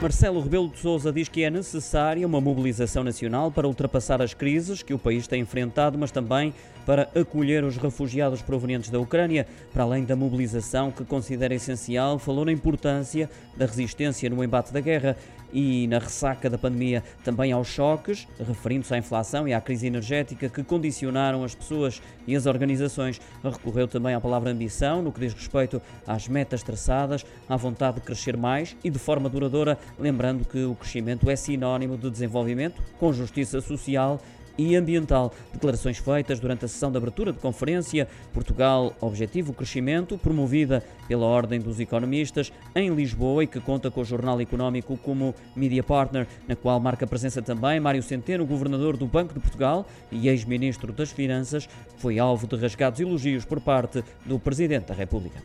Marcelo Rebelo de Sousa diz que é necessária uma mobilização nacional para ultrapassar as crises que o país tem enfrentado, mas também para acolher os refugiados provenientes da Ucrânia. Para além da mobilização que considera essencial, falou na importância da resistência no embate da guerra e na ressaca da pandemia, também aos choques, referindo-se à inflação e à crise energética que condicionaram as pessoas e as organizações. Recorreu também à palavra ambição no que diz respeito às metas traçadas, à vontade de crescer mais e de forma duradoura, lembrando que o crescimento é sinónimo de desenvolvimento com justiça social e ambiental. Declarações feitas durante a sessão de abertura de conferência Portugal Objetivo Crescimento, promovida pela Ordem dos Economistas em Lisboa e que conta com o Jornal Económico como media partner, na qual marca presença também Mário Centeno, governador do Banco de Portugal e ex-ministro das Finanças, foi alvo de rasgados elogios por parte do Presidente da República.